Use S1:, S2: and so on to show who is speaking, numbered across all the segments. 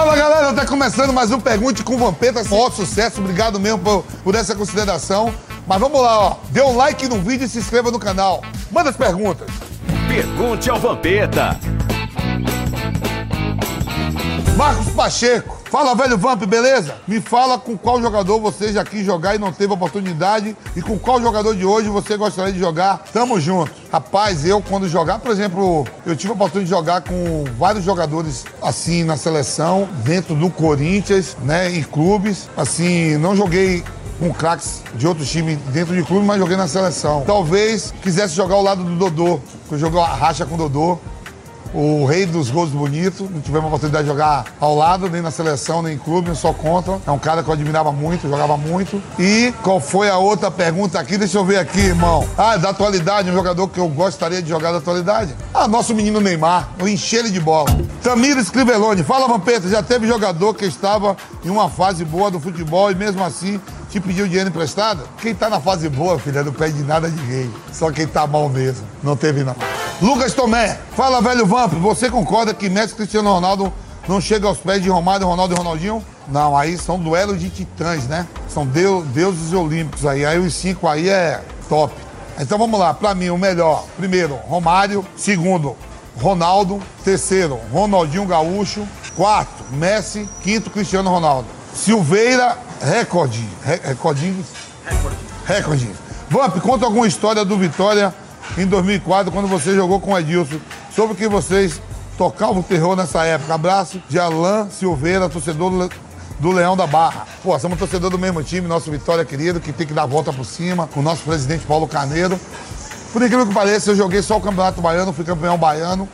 S1: Fala galera, tá começando mais um Pergunte com Vampeta. Maior sucesso, obrigado mesmo por, por essa consideração. Mas vamos lá, ó. Dê um like no vídeo e se inscreva no canal. Manda as perguntas.
S2: Pergunte ao Vampeta.
S1: Marcos Pacheco. Fala, velho Vamp, beleza? Me fala com qual jogador você já quis jogar e não teve oportunidade e com qual jogador de hoje você gostaria de jogar. Tamo junto. Rapaz, eu quando jogar, por exemplo, eu tive a oportunidade de jogar com vários jogadores assim na seleção, dentro do Corinthians, né, em clubes. Assim, não joguei com craques de outros times dentro de clube, mas joguei na seleção. Talvez quisesse jogar ao lado do Dodô, que eu joguei a racha com o Dodô o rei dos gols bonitos. Não tivemos a oportunidade de jogar ao lado, nem na seleção, nem em clube, só contra. É um cara que eu admirava muito, jogava muito. E qual foi a outra pergunta aqui? Deixa eu ver aqui, irmão. Ah, da atualidade, um jogador que eu gostaria de jogar da atualidade. Ah, nosso menino Neymar. Eu enchi ele de bola. Tamires Crivelone. Fala, Vampeta, já teve jogador que estava em uma fase boa do futebol e mesmo assim te pediu dinheiro emprestado? Quem tá na fase boa, filha, não pede nada de ninguém. Só quem tá mal mesmo. Não teve, não. Lucas Tomé, fala, velho Vamp, você concorda que Messi e Cristiano Ronaldo não chega aos pés de Romário, Ronaldo e Ronaldinho? Não, aí são duelos de titãs, né? São deus, deuses olímpicos aí. Aí os cinco aí é top. Então vamos lá, pra mim o melhor, primeiro, Romário, segundo, Ronaldo, terceiro, Ronaldinho Gaúcho, quarto, Messi, quinto, Cristiano Ronaldo. Silveira, recorde. Re recordinho? Recorde. Recorde. Vamp, conta alguma história do Vitória em 2004, quando você jogou com o Edilson, sobre que vocês tocavam o terror nessa época. Abraço de Alain Silveira, torcedor do Leão da Barra. Pô, somos torcedor do mesmo time, nosso Vitória querido, que tem que dar a volta por cima, com o nosso presidente Paulo Carneiro. Por incrível que pareça, eu joguei só o Campeonato Baiano, fui campeão baiano,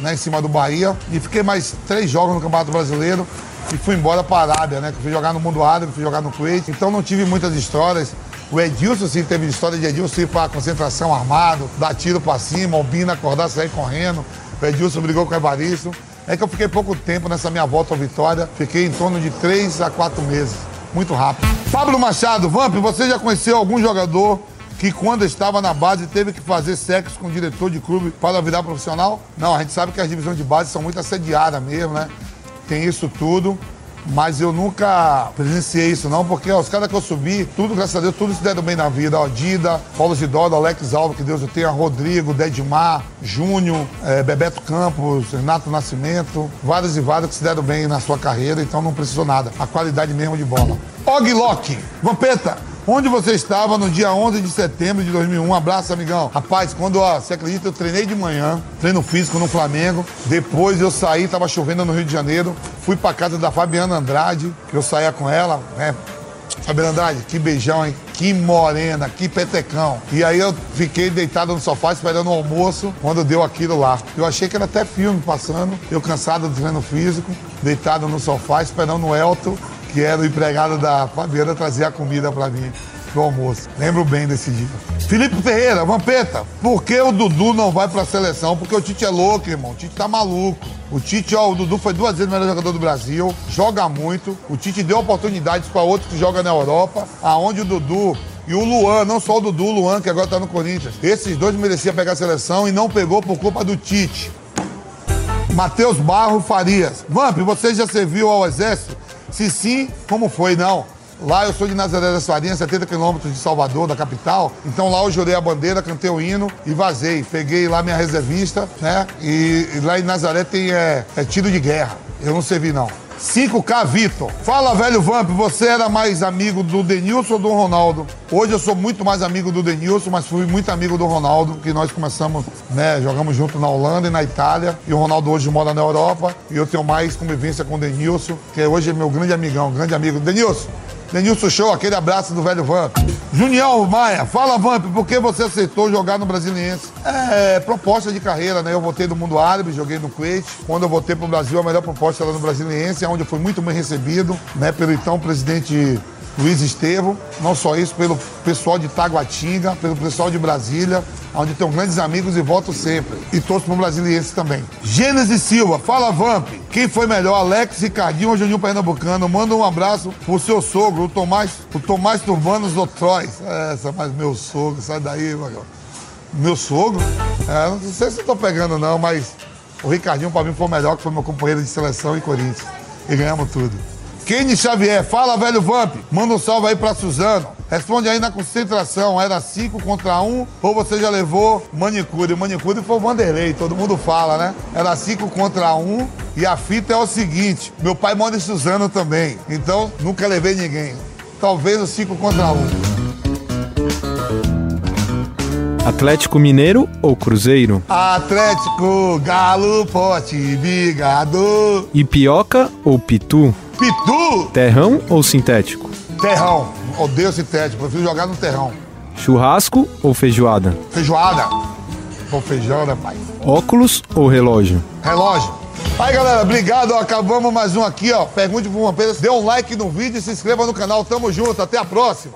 S1: né, em cima do Bahia, e fiquei mais três jogos no Campeonato Brasileiro e fui embora para a Arábia, né, que fui jogar no mundo árabe, fui jogar no Kuwait, então não tive muitas histórias. O Edilson, sim, teve história de Edilson ir para concentração armado, dar tiro para cima, Albina acordar, sair correndo. O Edilson brigou com o Evaristo. É que eu fiquei pouco tempo nessa minha volta à vitória. Fiquei em torno de três a quatro meses. Muito rápido. Pablo Machado, Vamp, você já conheceu algum jogador que quando estava na base teve que fazer sexo com o diretor de clube para virar profissional? Não, a gente sabe que as divisões de base são muito assediadas mesmo, né? Tem isso tudo. Mas eu nunca presenciei isso, não, porque ó, os caras que eu subi, tudo, graças a Deus, tudo se deram bem na vida. Ó, Dida, Paulo Zidoro, Alex Alves, que Deus o tenha, Rodrigo, Dedmar, Júnior, é, Bebeto Campos, Renato Nascimento, vários e vários que se deram bem na sua carreira, então não precisou nada. A qualidade mesmo de bola. Og Lock, Vampeta, Onde você estava no dia 11 de setembro de 2001? Um abraço, amigão. Rapaz, quando, ó, você acredita, eu treinei de manhã, treino físico no Flamengo. Depois eu saí, tava chovendo no Rio de Janeiro. Fui pra casa da Fabiana Andrade, que eu saía com ela, né? Fabiana Andrade, que beijão, hein? Que morena, que petecão. E aí eu fiquei deitado no sofá esperando o almoço quando deu aquilo lá. Eu achei que era até filme passando. Eu cansado do treino físico, deitado no sofá esperando o Elton que era o empregado da Fabiana, trazer a comida para mim pro almoço. Lembro bem desse dia. Felipe Ferreira, Vampeta, por que o Dudu não vai pra seleção? Porque o Tite é louco, irmão. O Tite tá maluco. O Tite, ó, o Dudu foi duas vezes o melhor jogador do Brasil, joga muito. O Tite deu oportunidades para outros que jogam na Europa, aonde o Dudu e o Luan, não só o Dudu, o Luan, que agora tá no Corinthians. Esses dois mereciam pegar a seleção e não pegou por culpa do Tite. Matheus Barro Farias. Vamp, você já serviu ao Exército? Se sim, como foi? Não. Lá eu sou de Nazaré das Farinhas, 70 quilômetros de Salvador, da capital. Então lá eu jurei a bandeira, cantei o hino e vazei. Peguei lá minha reservista, né? E, e lá em Nazaré tem é, é tiro de guerra. Eu não servi, não. 5K Vitor. Fala, velho Vamp, você era mais amigo do Denilson ou do Ronaldo? Hoje eu sou muito mais amigo do Denilson, mas fui muito amigo do Ronaldo, que nós começamos, né, jogamos junto na Holanda e na Itália. E o Ronaldo hoje mora na Europa. E eu tenho mais convivência com o Denilson, que hoje é meu grande amigão, grande amigo. Denilson, Denilson Show, aquele abraço do velho Vamp. Junião Maia, fala Vamp, por que você aceitou jogar no Brasiliense? É, proposta de carreira, né? Eu voltei do mundo árabe, joguei no Kuwait. Quando eu voltei pro Brasil, a melhor proposta era no Brasiliense, onde eu fui muito bem recebido, né? Pelo então presidente Luiz Estevam, não só isso, pelo pessoal de Taguatinga, pelo pessoal de Brasília, onde tenho grandes amigos e voto sempre. E torço pro Brasiliense também. Gênesis Silva, fala Vamp. Quem foi melhor, Alex, Ricardinho ou Juninho Pernambucano? Manda um abraço pro seu sogro, o Tomás, o Tomás Turbanos Otróis. Essa, mas meu sogro, sai daí, meu, meu sogro? É, não sei se tô pegando não, mas o Ricardinho pra mim foi o melhor, que foi meu companheiro de seleção em Corinthians. e ganhamos tudo. Kenny Xavier, fala velho Vamp, manda um salve aí pra Suzano. Responde aí na concentração, era 5 contra 1 um, ou você já levou manicure? Manicure foi o Vanderlei, todo mundo fala, né? Era 5 contra 1 um, e a fita é o seguinte: meu pai mora em Suzano também, então nunca levei ninguém. Talvez o 5 contra 1. Um.
S3: Atlético Mineiro ou Cruzeiro?
S1: Atlético, Galo, Pote, Bigado.
S3: Ipioca ou Pitu?
S1: Pitu!
S3: Terrão ou sintético?
S1: Terrão. Odeio sintético, prefiro jogar no terrão.
S3: Churrasco ou feijoada?
S1: Feijoada. Com feijão, né, pai?
S3: Óculos ou relógio?
S1: Relógio. Aí, galera, obrigado. Acabamos mais um aqui, ó. Pergunte pro Vampeta. Dê um like no vídeo e se inscreva no canal. Tamo junto. Até a próxima.